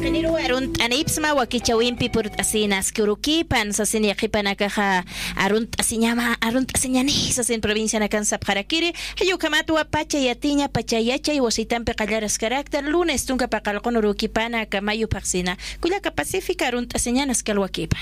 Qiniru arunt anipsma wakichawimpi purut asinas kurukipan sasin yaqipanakaja arunt asiñama arunt asiñani sasin provincia nakan sapjarakiri hayukamatwa pacha yatiña pacha yachay wasitampi qallaras carácter lunes tunka paqalqon urukipana kamayu paxina kuyaka pacífica arunt asiñanas kalwakipan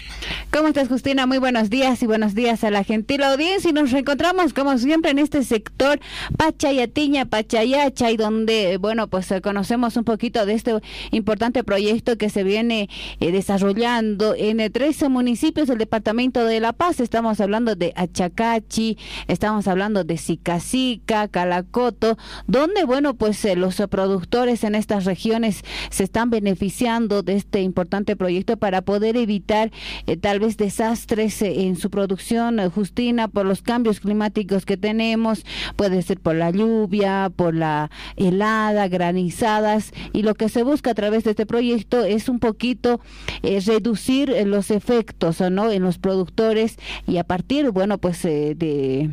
¿Cómo estás, Justina? Muy buenos días y buenos días a la gentil audiencia. Y nos reencontramos, como siempre, en este sector Pachayatiña, Pachayachay, donde, bueno, pues eh, conocemos un poquito de este importante proyecto que se viene eh, desarrollando en eh, 13 municipios del departamento de La Paz. Estamos hablando de Achacachi, estamos hablando de Sicacica, Calacoto, donde, bueno, pues eh, los eh, productores en estas regiones se están beneficiando de este importante proyecto para poder evitar eh, tal vez desastres eh, en su producción, eh, Justina, por los cambios climáticos que tenemos, puede ser por la lluvia, por la helada, granizadas, y lo que se busca a través de este proyecto es un poquito eh, reducir eh, los efectos, ¿no? En los productores y a partir, bueno, pues eh, de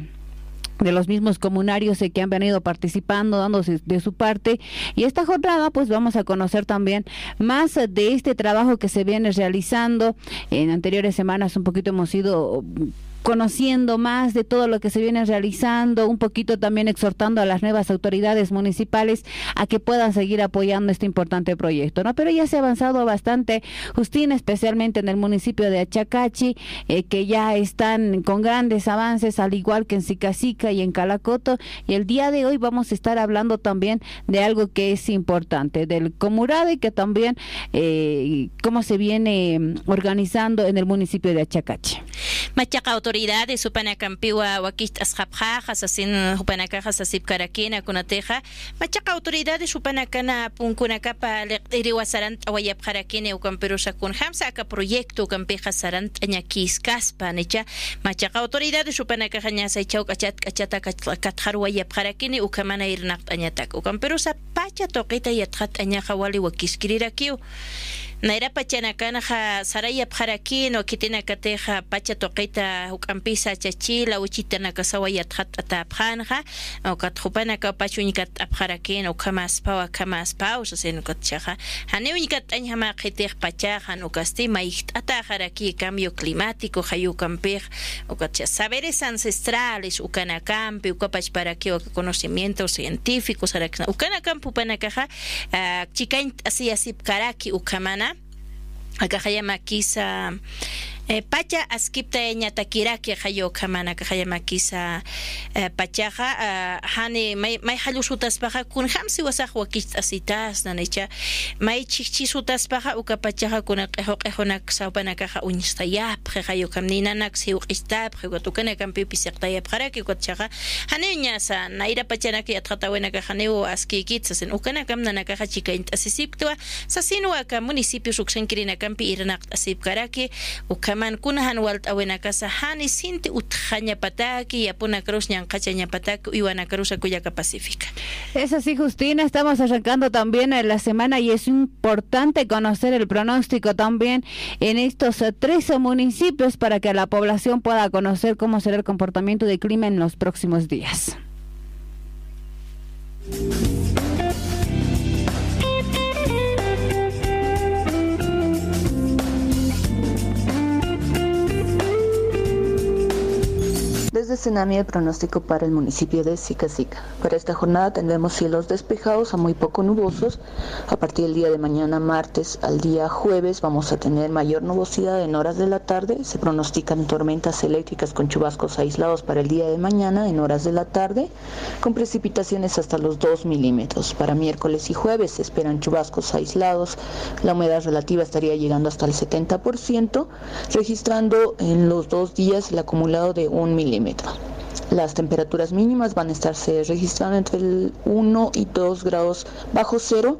de los mismos comunarios que han venido participando, dándose de su parte. Y esta jornada, pues vamos a conocer también más de este trabajo que se viene realizando. En anteriores semanas un poquito hemos ido conociendo más de todo lo que se viene realizando, un poquito también exhortando a las nuevas autoridades municipales a que puedan seguir apoyando este importante proyecto, ¿no? Pero ya se ha avanzado bastante, Justina, especialmente en el municipio de Achacachi, eh, que ya están con grandes avances, al igual que en Sicacica y en Calacoto, y el día de hoy vamos a estar hablando también de algo que es importante, del Comurade, que también eh, cómo se viene mm, organizando en el municipio de Achacachi. machaqa autoridades supanakampiwa wakist asqapjajas asin hupanakajas asip karakina kunateja machaqa autoridades supanakana punkunakapa liqt'iriwa sarant awayapqarakini ukamperusakun hamsa aka proyecto ukampiqa sarant añakiskaspa nicha machaqa autoridades supanakaja ñasaychaw k'achat k'achata katjar wayapqarakini ukamana irnaqt añatak ukamperusa pacha toqita yatqat añaqa wali wakiskirirakiw naira pachanakanaja saraya pjarakin o kitina kateja pacha toqita hukampisa chachila uchitana kasawa yatjat atapjanja o katjupanaka pachuñikat apjarakin o kamaspa o kamaspa o saseno katchaja. Haneuñikat añjama qhitej pachaja no kasti maicht atajaraki cambio climático hayukampej o katcha. Saberes ancestrales ukanakampi o conocimientos científicos ukanakampu panakaja chikain así así karaki ukamana acá llama E, pacha askipta eña takira que hayo kamana que haya maquisa eh, pacha ha uh, eh, hane mai mai kun hamsi wasa huakit asitas nanicha mai chichi uka pacha ha kun ejo ejo nak saupana kaja unista ya pre hayo kamnina nak si uista pre gotu kene kampi pisekta ya pre ki naira pacha na ki buena kaja neu askikit uka na kaja chika intasisiptua sasinua ka municipio suksenkirina kampi irnak asipkaraki uka sinti cruz pacífica Es así, Justina, estamos arrancando también en la semana y es importante conocer el pronóstico también en estos eh, 13 municipios para que la población pueda conocer cómo será el comportamiento del clima en los próximos días. Desde Senami el pronóstico para el municipio de Sicacica. Para esta jornada tendremos cielos despejados a muy poco nubosos. A partir del día de mañana martes al día jueves vamos a tener mayor nubosidad en horas de la tarde. Se pronostican tormentas eléctricas con chubascos aislados para el día de mañana en horas de la tarde, con precipitaciones hasta los 2 milímetros. Para miércoles y jueves se esperan chubascos aislados. La humedad relativa estaría llegando hasta el 70%, registrando en los dos días el acumulado de un milímetro. Las temperaturas mínimas van a estarse registrando entre el 1 y 2 grados bajo cero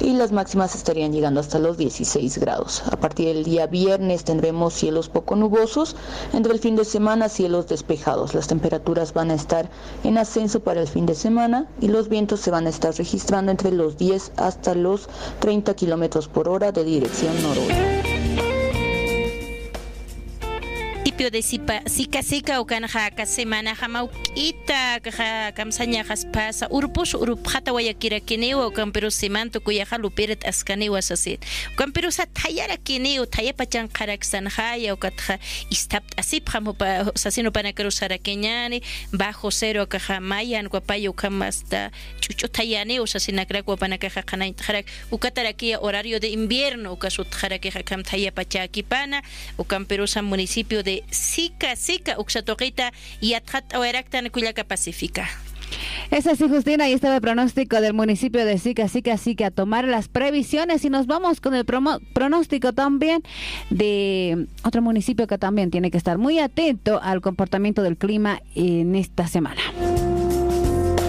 y las máximas estarían llegando hasta los 16 grados. A partir del día viernes tendremos cielos poco nubosos, entre el fin de semana cielos despejados. Las temperaturas van a estar en ascenso para el fin de semana y los vientos se van a estar registrando entre los 10 hasta los 30 kilómetros por hora de dirección noroeste. Municipio de Sica o Canjaca Semana Jamauquita, Caja Camsaña Jaspasa, Urpus, Urupjata Guayakira Kineo, Campero Semanto, Cuyaja Luperet Ascaneo Asasir. Campero Satayara Kineo, Tayapachan Karaksan Haya, o Catja, Istap Asip Jamopa, Sasino Panacarusara Kenyani, Bajo Cero, Caja Mayan, Guapayo Camasta, Chucho Tayaneo, Sasinacra, Guapanacaja Canay, Jarak, Ucataraquia, horario de invierno, Casut Jaraqueja Cam Tayapachakipana, o Camperosa municipio de Sica, Sica, Uxatoquita y Atjat Ahueractan, Cuyaca Pacífica. Es así, Justina, ahí estaba el pronóstico del municipio de Sica, Sica, Sica, a tomar las previsiones y nos vamos con el pronóstico también de otro municipio que también tiene que estar muy atento al comportamiento del clima en esta semana.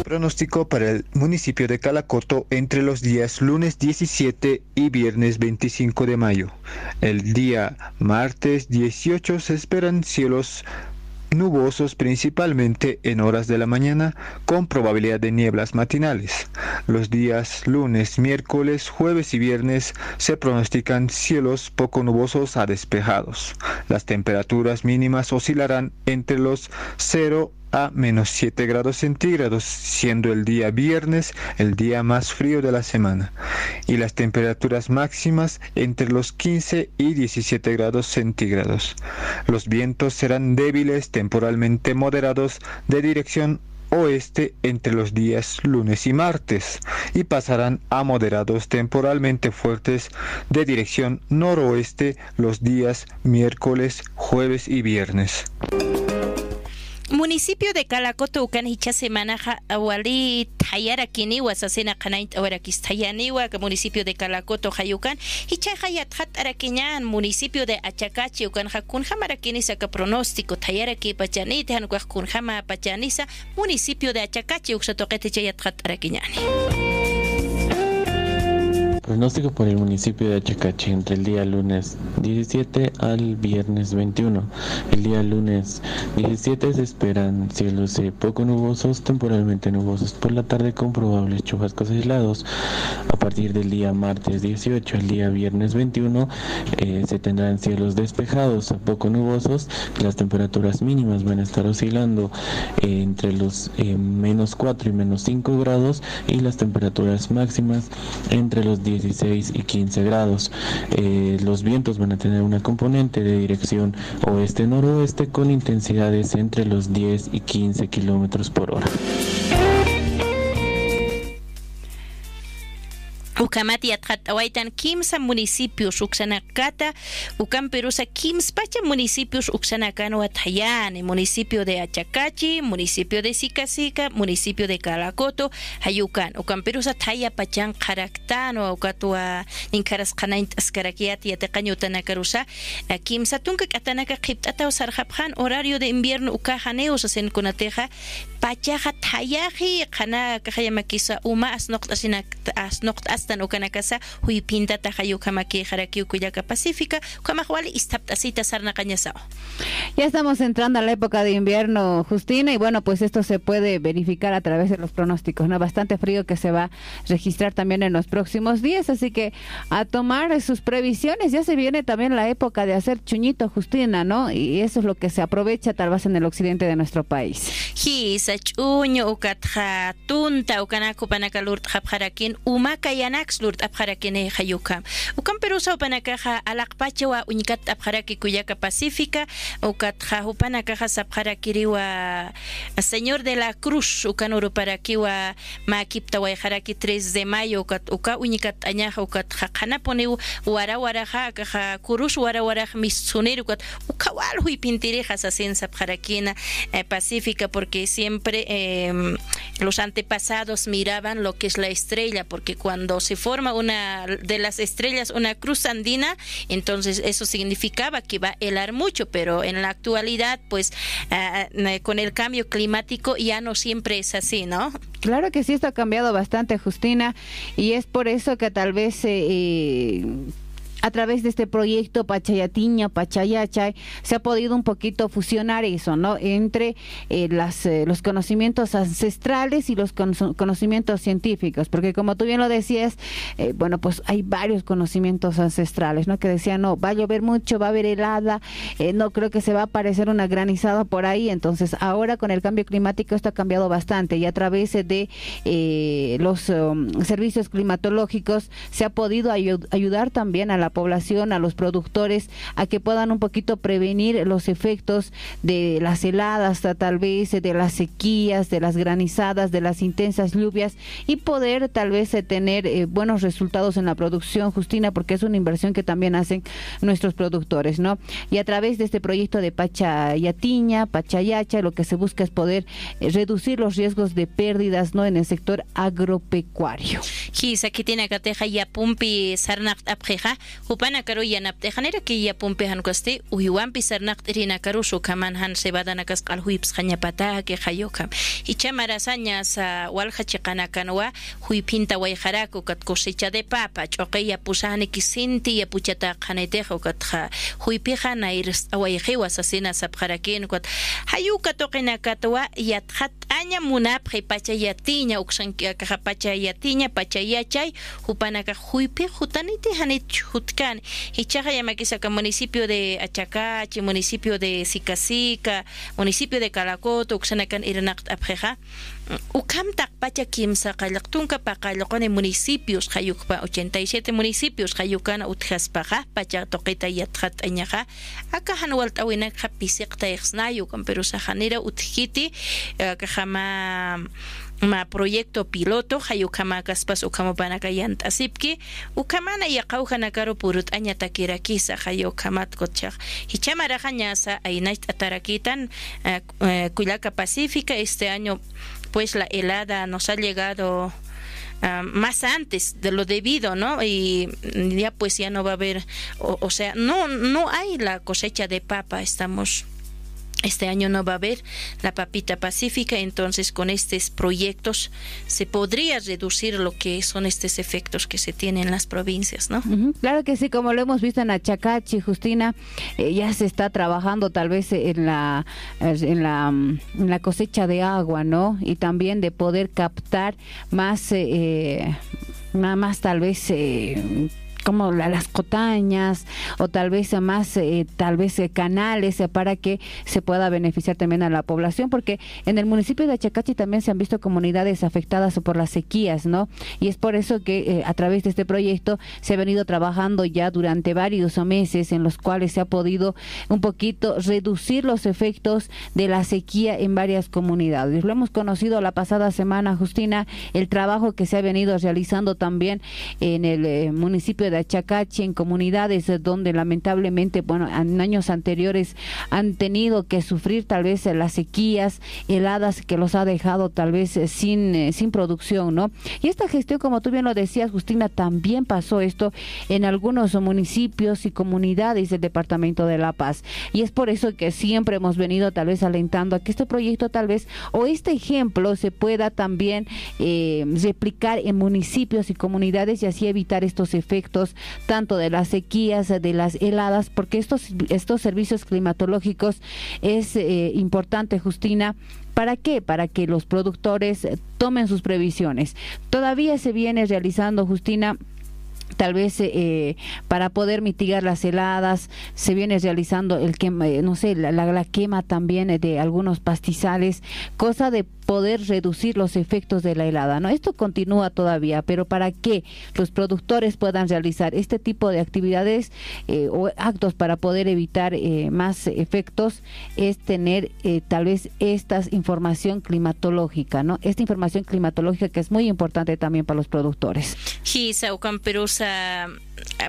Pronóstico para el municipio de Calacoto entre los días lunes 17 y viernes 25 de mayo. El día martes 18 se esperan cielos nubosos principalmente en horas de la mañana con probabilidad de nieblas matinales. Los días lunes, miércoles, jueves y viernes se pronostican cielos poco nubosos a despejados. Las temperaturas mínimas oscilarán entre los 0 a menos 7 grados centígrados, siendo el día viernes el día más frío de la semana, y las temperaturas máximas entre los 15 y 17 grados centígrados. Los vientos serán débiles, temporalmente moderados, de dirección oeste entre los días lunes y martes y pasarán a moderados temporalmente fuertes de dirección noroeste los días miércoles, jueves y viernes. Municipio de Calacoto ukan hicha semana awali tayara kini wasasena kanaint awarakis tayaniwa municipio de Calacoto hayukan hicha hayat hat arakiñan municipio de Achacachi ukan hakun hamarakinisa ka pronóstico tayara ki pachanit han kun hama pachanisa municipio de Achacachi uksatoqete chayat hat arakiñani Pronóstico por el municipio de Achacachi entre el día lunes 17 al viernes 21. El día lunes 17 se esperan cielos poco nubosos, temporalmente nubosos por la tarde con probables chubascos aislados. A partir del día martes 18 al día viernes 21 eh, se tendrán cielos despejados a poco nubosos. Las temperaturas mínimas van a estar oscilando eh, entre los eh, menos 4 y menos 5 grados y las temperaturas máximas entre los 10 16 y 15 grados. Eh, los vientos van a tener una componente de dirección oeste-noroeste con intensidades entre los 10 y 15 kilómetros por hora. Ukamati atqatawaytan kimsa municipios uksanakata ukan perusa kimspacha municipios uksanakano atayani municipio de Achacachi municipio de Sicasica municipio de Calacoto hayukan ukan perusa taya pachan qaraktano ukatua ninkaras qanaint askarakiati yataqañutanakarusa kimsa tunka katanaka qipt'ata sarjapjan horario de invierno ukajaneo sasenkunateja pachaja tayaji qana kajayamakisa uma asnoqt asnoqt huipinta pacífica ya estamos entrando a la época de invierno Justina y bueno pues esto se puede verificar a través de los pronósticos no bastante frío que se va a registrar también en los próximos días así que a tomar sus previsiones. Ya se viene también la época de hacer chuñito Justina no y eso es lo que se aprovecha tal vez en el occidente de nuestro país. Ch'uñu ukatja tunta ukanaku panakalurt japjarakin umaka yanax lurt apjarakine hayuka ukan perusa upanakaja alaqpachawa uñikat apjaraki kuyaka pacífica. Ukatja upanakaja sapjarakiriwa señor de la cruz. Ukan uruparakiwa makipta wayjaraki 3 de mayo. Ukat uka uñikat añaja ukat jaqanaponiw wara waraja kaja kurus wara waraj misunir ukat ukawal huipintirija sasin sapjarakina eh, pacífica porque siempre eh, los antepasados miraban lo que es la estrella, porque cuando se forma una de las estrellas una cruz andina, entonces eso significaba que va a helar mucho, pero en la actualidad, pues uh, con el cambio climático ya no siempre es así, ¿no? Claro que sí, esto ha cambiado bastante, Justina, y es por eso que tal vez... Eh, a través de este proyecto Pachayatiña, Pachayachay, se ha podido un poquito fusionar eso, ¿no? Entre eh, las, eh, los conocimientos ancestrales y los conocimientos científicos, porque como tú bien lo decías, eh, bueno, pues hay varios conocimientos ancestrales, ¿no? Que decían, no, va a llover mucho, va a haber helada, no creo que se va a aparecer una granizada por ahí, entonces ahora con el cambio climático esto ha cambiado bastante y a través de los um, servicios climatológicos se ha podido ayudar también a la población, a los productores, a que puedan un poquito prevenir los efectos de las heladas, tal vez de las sequías, de las granizadas, de las intensas lluvias y poder tal vez eh, tener eh, buenos resultados en la producción, Justina, porque es una inversión que también hacen nuestros productores, ¿no? Y a través de este proyecto de Pachayatiña, Pachayacha, lo que se busca es poder eh, reducir los riesgos de pérdidas, ¿no? En el sector agropecuario. pumpi sarnaq apjeja Hupana karu khanera ki ya pumpe hankuasti uhiwampi sarnaqt irina karu sukaman han sebadana kasqal huips qañapata que Icha marasanya sa walha chiqana kanwa huipinta wayjaraku kat kosecha de papa ch'oqeya pusani kisinti yapuchata qanaytejo katja huipija nair wayjiwa sasina sapqarakin kat hayu toqina katwa yatqat aña munapje pachayatiña pachayatiña pachayachay hupanaka huipi hutaniti hanit hutkan hichaja yamakisaka municipio de Achacachi municipio de Sicasica municipio de Calacoto uksanakan irnaq apjeja ukamtak pacha kimsa qallaqtunka paqallaqani municipios qayukpa 87 municipios qayukana utjaspaja pacha toqita yatjat añaja aka hanwal tawinaka pisiqta kan pero sajanira utjiti kajama ma proyecto piloto hayukama kaspas ukama banaka yant asipki ukamana yaqawjana karo purut aña takirakisa hayukamat kochaq hichamara jañasa ainait atarakitan Cuyaca Pacífica este año pues la helada nos ha llegado más antes de lo debido, ¿no? Y ya pues ya no va a haber, o, o sea, no, no hay la cosecha de papa, estamos este año no va a haber la papita pacífica, entonces con estos proyectos se podría reducir lo que son estos efectos que se tienen en las provincias, ¿no? Claro que sí, como lo hemos visto en Achacachi, Justina, eh, ya se está trabajando tal vez en la, en la, cosecha de agua, ¿no? Y también de poder captar más, eh, más tal vez eh, como las cotañas o tal vez más eh, tal vez eh, canales eh, para que se pueda beneficiar también a la población porque en el municipio de Achacachi también se han visto comunidades afectadas por las sequías no y es por eso que a través de este proyecto se ha venido trabajando ya durante varios meses en los cuales se ha podido un poquito reducir los efectos de la sequía en varias comunidades. Lo hemos conocido la pasada semana Justina el trabajo que se ha venido realizando también en el municipio de de Achacachi en comunidades donde lamentablemente, bueno, en años anteriores han tenido que sufrir tal vez las sequías, heladas que los ha dejado tal vez eh, sin, eh, sin producción, ¿no? Y esta gestión, como tú bien lo decías, Justina, también pasó esto en algunos municipios y comunidades del departamento de La Paz. Y es por eso que siempre hemos venido tal vez alentando a que este proyecto tal vez o este ejemplo se pueda también eh, replicar en municipios y comunidades y así evitar estos efectos tanto de las sequías, de las heladas, porque estos, estos servicios climatológicos es eh, importante, Justina, ¿Para qué? Para que los productores tomen sus previsiones. Todavía se viene realizando, Justina, tal vez eh, para poder mitigar las heladas se viene realizando el quema, eh, no sé, la, la, quema también de algunos pastizales, cosa de poder reducir los efectos de la helada. ¿no? Esto continúa todavía, pero para que los productores puedan realizar este tipo de actividades eh, o actos para poder evitar eh, más efectos es tener eh, tal vez esta información climatológica, ¿no? Esta información climatológica que es muy importante también para los productores.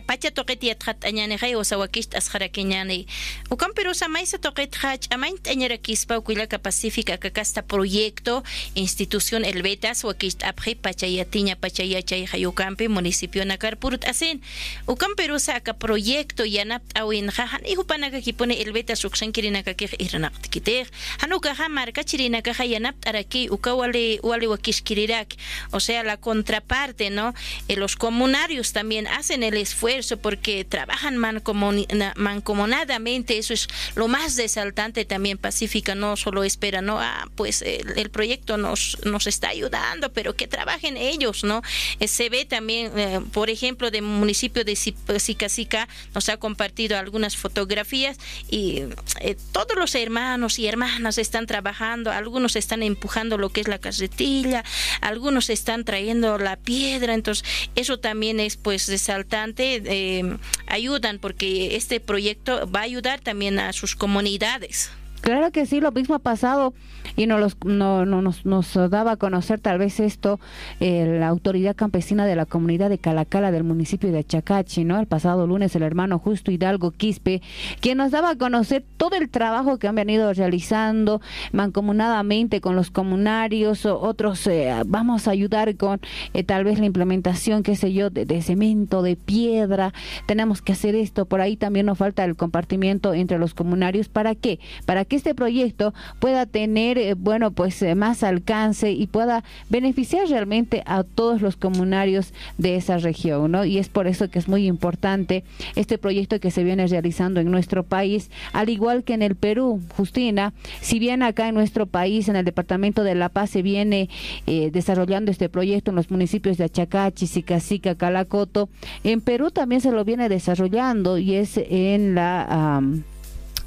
Pacha toqit yatqat añanijay wasawakisht asqarakiñani ukan perusa maysa toqit hach amain añarakispa ukuyaka pacífica kakasta proyecto institución elbetas wakisht apji pachayatiña pachayachay hayukampi municipio nakar purut asin ukan perusa aka proyecto yanap awinja han ihupanaka kipone elbetas uksankirinaka kij irnaqtikitej hanuka ha marka chirinaka yanap araki uka wale wale wakishkirirak o sea la contraparte no eh, los comunarios también hacen el esfuerzo porque trabajan mancomunadamente, eso es lo más desaltante también Pacífica, no solo espera, no, ah, pues el, proyecto nos, nos está ayudando, pero que trabajen ellos, ¿no? Eh, se ve también, eh, por ejemplo, del municipio de Sica nos ha compartido algunas fotografías y eh, todos los hermanos y hermanas están trabajando, algunos están empujando lo que es la carretilla, algunos están trayendo la piedra, entonces eso también es pues resaltante, eh, ayudan porque este proyecto va a ayudar también a sus comunidades. Claro que sí, lo mismo ha pasado y no, los, no, nos, nos, daba a conocer tal vez esto eh, la autoridad campesina de la comunidad de Calacala del municipio de Achacachi, ¿no? El pasado lunes el hermano Justo Hidalgo Quispe, quien nos daba a conocer todo el trabajo que han venido realizando mancomunadamente con los comunarios, otros eh, vamos a ayudar con eh, tal vez la implementación, qué sé yo, de, de cemento, de piedra, tenemos que hacer esto, por ahí también nos falta el compartimiento entre los comunarios, ¿para qué? Para que este proyecto pueda tener, eh, bueno, pues eh, más alcance y pueda beneficiar realmente a todos los comunarios de esa región, ¿no? Y es por eso que es muy importante este proyecto que se viene realizando en nuestro país, al igual que en el Perú, Justina, si bien acá en nuestro país, en el departamento de La Paz, se viene eh, desarrollando este proyecto en los municipios de Achacachi, Sicacica, Calacoto, en Perú también se lo viene desarrollando y es en la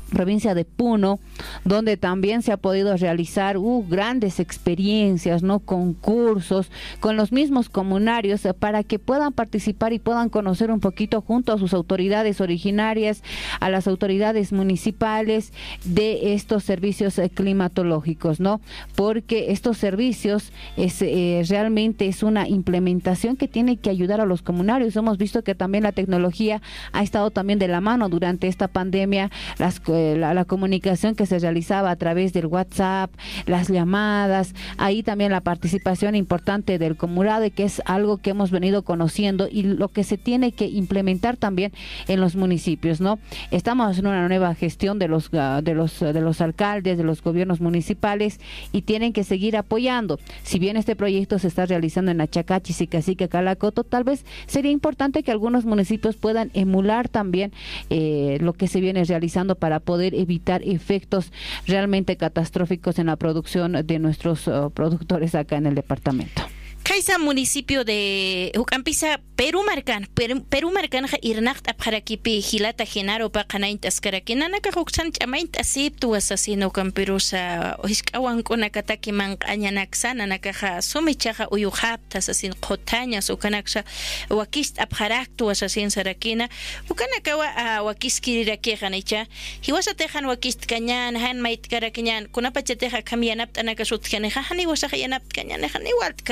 provincia de Puno, donde también se ha podido realizar uh, grandes experiencias, no concursos con los mismos comunarios para que puedan participar y puedan conocer un poquito junto a sus autoridades originarias, a las autoridades municipales de estos servicios eh, climatológicos, ¿no? Porque estos servicios es eh, realmente es una implementación que tiene que ayudar a los comunarios. Hemos visto que también la tecnología ha estado también de la mano durante esta pandemia, las eh, la, comunicación que se realizaba a través del WhatsApp, las llamadas, ahí también la participación importante del Comurade, que es algo que hemos venido conociendo y lo que se tiene que implementar también en los municipios, ¿no? Estamos en una nueva gestión de los ah, de los de los alcaldes, de los gobiernos municipales y tienen que seguir apoyando. Si bien este proyecto se está realizando en Achacachi, Sicacica, Calacoto, tal vez sería importante que algunos municipios puedan emular también eh, lo que se viene realizando para poder evitar efectos realmente catastróficos en la producción de nuestros uh, productores acá en el departamento. Kaisa municipio de Ucampisa, Perú marcan, Perú marcan irnacht apjarakipi hilata genaro pa kanaint askarakina naka huksan chamaint asiptu asasino camperosa hiskawan kona kataki man añanaksana naka ha sumichaja uyuhapta asasin qotañas ukanaksha wakist apjaraktu asasin sarakina ukanaka wa wakiskiriraki hanicha hiwasa tejan wakist kanyan han mait karakinyan kunapacha teja kamyanap anaka sutkaneja hani wasa yanap kanyan hani walt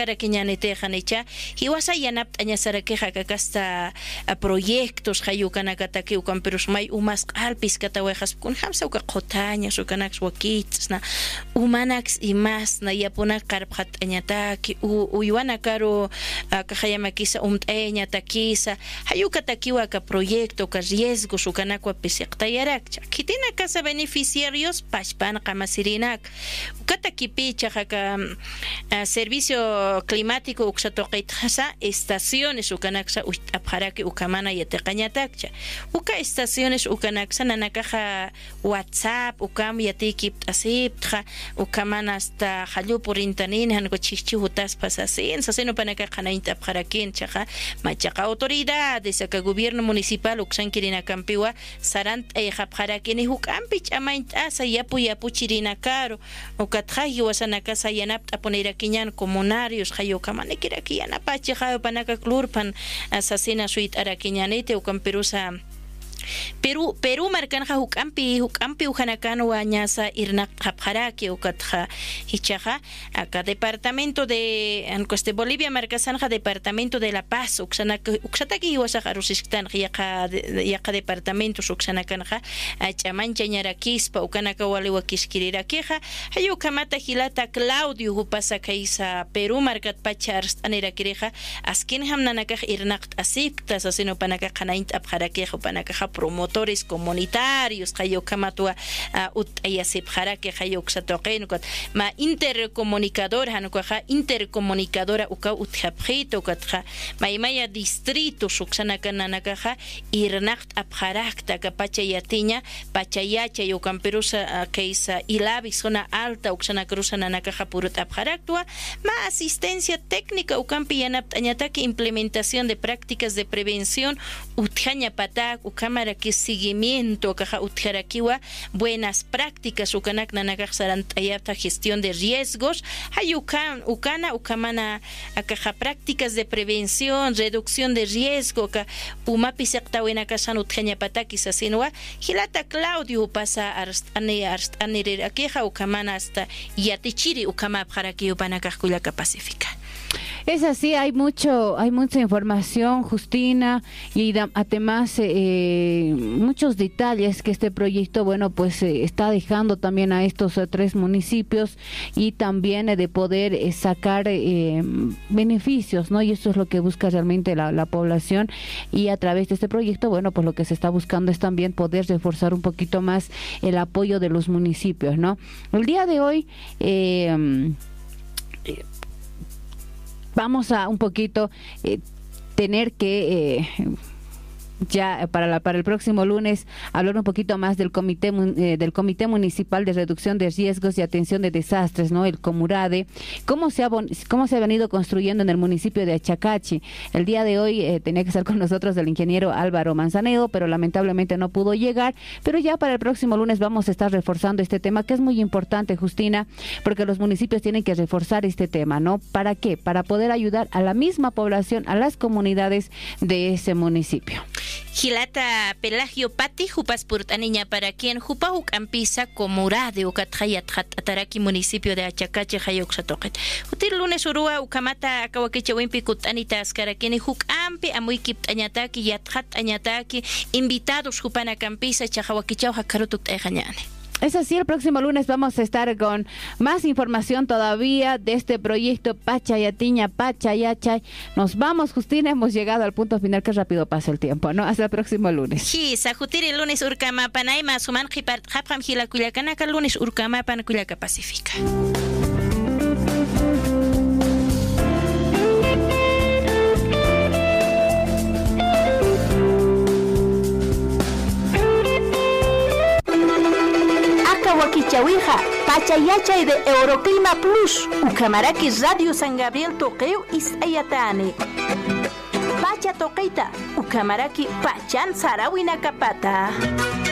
karakinyan yaniteqanicha hiwasa yanapt'aña sarakiqa kakasta proyectos hayukanakataki ukan pero may umas alpis katawejas kun hamsa uka qotaña sukanax wakitsna umanax imas na yapuna qarpqat'añataki uywana karo kajayamakisa umt'eña takisa hayuka takiwa ka proyecto ka riesgo sukanakwa pisiqtayarakcha kitina casa beneficiarios pachpan qamasirinak ukatakipicha ka servicio climático climático uksatoqitqasa estaciones ukanaksa apjaraki ukamana yatiqañatakcha uka estaciones ukanaksa nanakaja whatsapp ukam yatiki asiptja ukamana hasta hallupu rintanin hanko chichu taspas asin qanainta apjarakin chaja machaqa autoridades aka gobierno municipal uksankirina kampiwa sarant ayqapjarakini hukampi ch'amainta asa yapu yapu chirina caro ukatjaji wasanakasa yanapta ponirakiñan comunarios hayo kamane kiraki yanapachi hayo panaka klurpan asasina suit arakiñanite ukan perusa Peru Peru markanja hukampi hukampi ujanakano wañasa irna qapjaraki ukatja hichaja acá departamento de ancoste Bolivia marcasanja departamento de La Paz uxanaka uxataki iwasaja rusistan yaqa departamento uxanakanja chamancha ñarakispa ukanaka waliwa kiskirirakiqa hayu kamata hilata Claudio hupasa kaisa Peru markat pachars anirakirija askin hamnanakaj irnaqt asikta sasino panaka qanaint apjarakiqa panaka promotores comunitarios hayo kamatua utayasip jarake hayo ksatoqen ma intercomunicador hanukaja intercomunicadora uka utjapjito katja ma imaya distrito suksana kananakaja irnacht apjarakta kapacha yatiña pachayacha yo camperusa keisa ilabi zona alta uksana cruza nanakaja purut apjaraktua ma asistencia técnica ukampi yanap añataki implementación de prácticas de prevención utjaña patak ukamara que seguimiento kaja utjarakiwa buenas prácticas ukanak nanakaj sarantayapta gestión de riesgos. Hayukan ukana ukamana akaja prácticas de prevención reducción de riesgo ka umapi sektawena kasan utjaña patakis asinwa hilata Claudio pasa arst ane arst ane akeja ukamana hasta yatichiri ukama para Es así, hay mucho, hay mucha información, Justina, y además eh, muchos detalles que este proyecto, bueno, pues eh, está dejando también a estos eh, tres municipios y también de poder sacar beneficios, ¿no? Y eso es lo que busca realmente la, la, población y a través de este proyecto, bueno, pues lo que se está buscando es también poder reforzar un poquito más el apoyo de los municipios, ¿no? El día de hoy vamos a un poquito eh, tener que eh, ya para, la, para el próximo lunes hablar un poquito más del comité eh, del comité municipal de reducción de riesgos y atención de desastres no el Comurade. Cómo se ha cómo se ha venido construyendo en el municipio de Achacachi el día de hoy eh, tenía que estar con nosotros el ingeniero Álvaro Manzanedo pero lamentablemente no pudo llegar. Pero ya para el próximo lunes vamos a estar reforzando este tema que es muy importante Justina porque los municipios tienen que reforzar este tema no para qué para poder ayudar a la misma población a las comunidades de ese municipio Gilata Pelagio Pati, Jupas Purtaniña para quien Jupahuk Ampisa, Comurade, Ucatrayat, Ataraki, municipio de Achacache, Hayoxatoquet. Utir lunes Urua, Ucamata, Akawakecha Wimpi, Kutanita, Ascarakini, Juk Ampi, Amuikip, Añataki, Yathat, Añataki, invitados Jupana Campisa, Chahawakichau, Hakarutuk, Ejañane. Es así, el próximo lunes vamos a estar con más información todavía de este proyecto Pachayatiña, Pachayachay. Nos vamos, Justina, hemos llegado al punto final, que rápido pasa el tiempo, ¿no? Hasta el próximo lunes. Wakichawija, Pachayachay de Euroclima Plus, Ucamaraki Radio San Gabriel Toqueo Isayatane. Pacha Toqueita, Ucamaraki Pachan Sarawina Capata.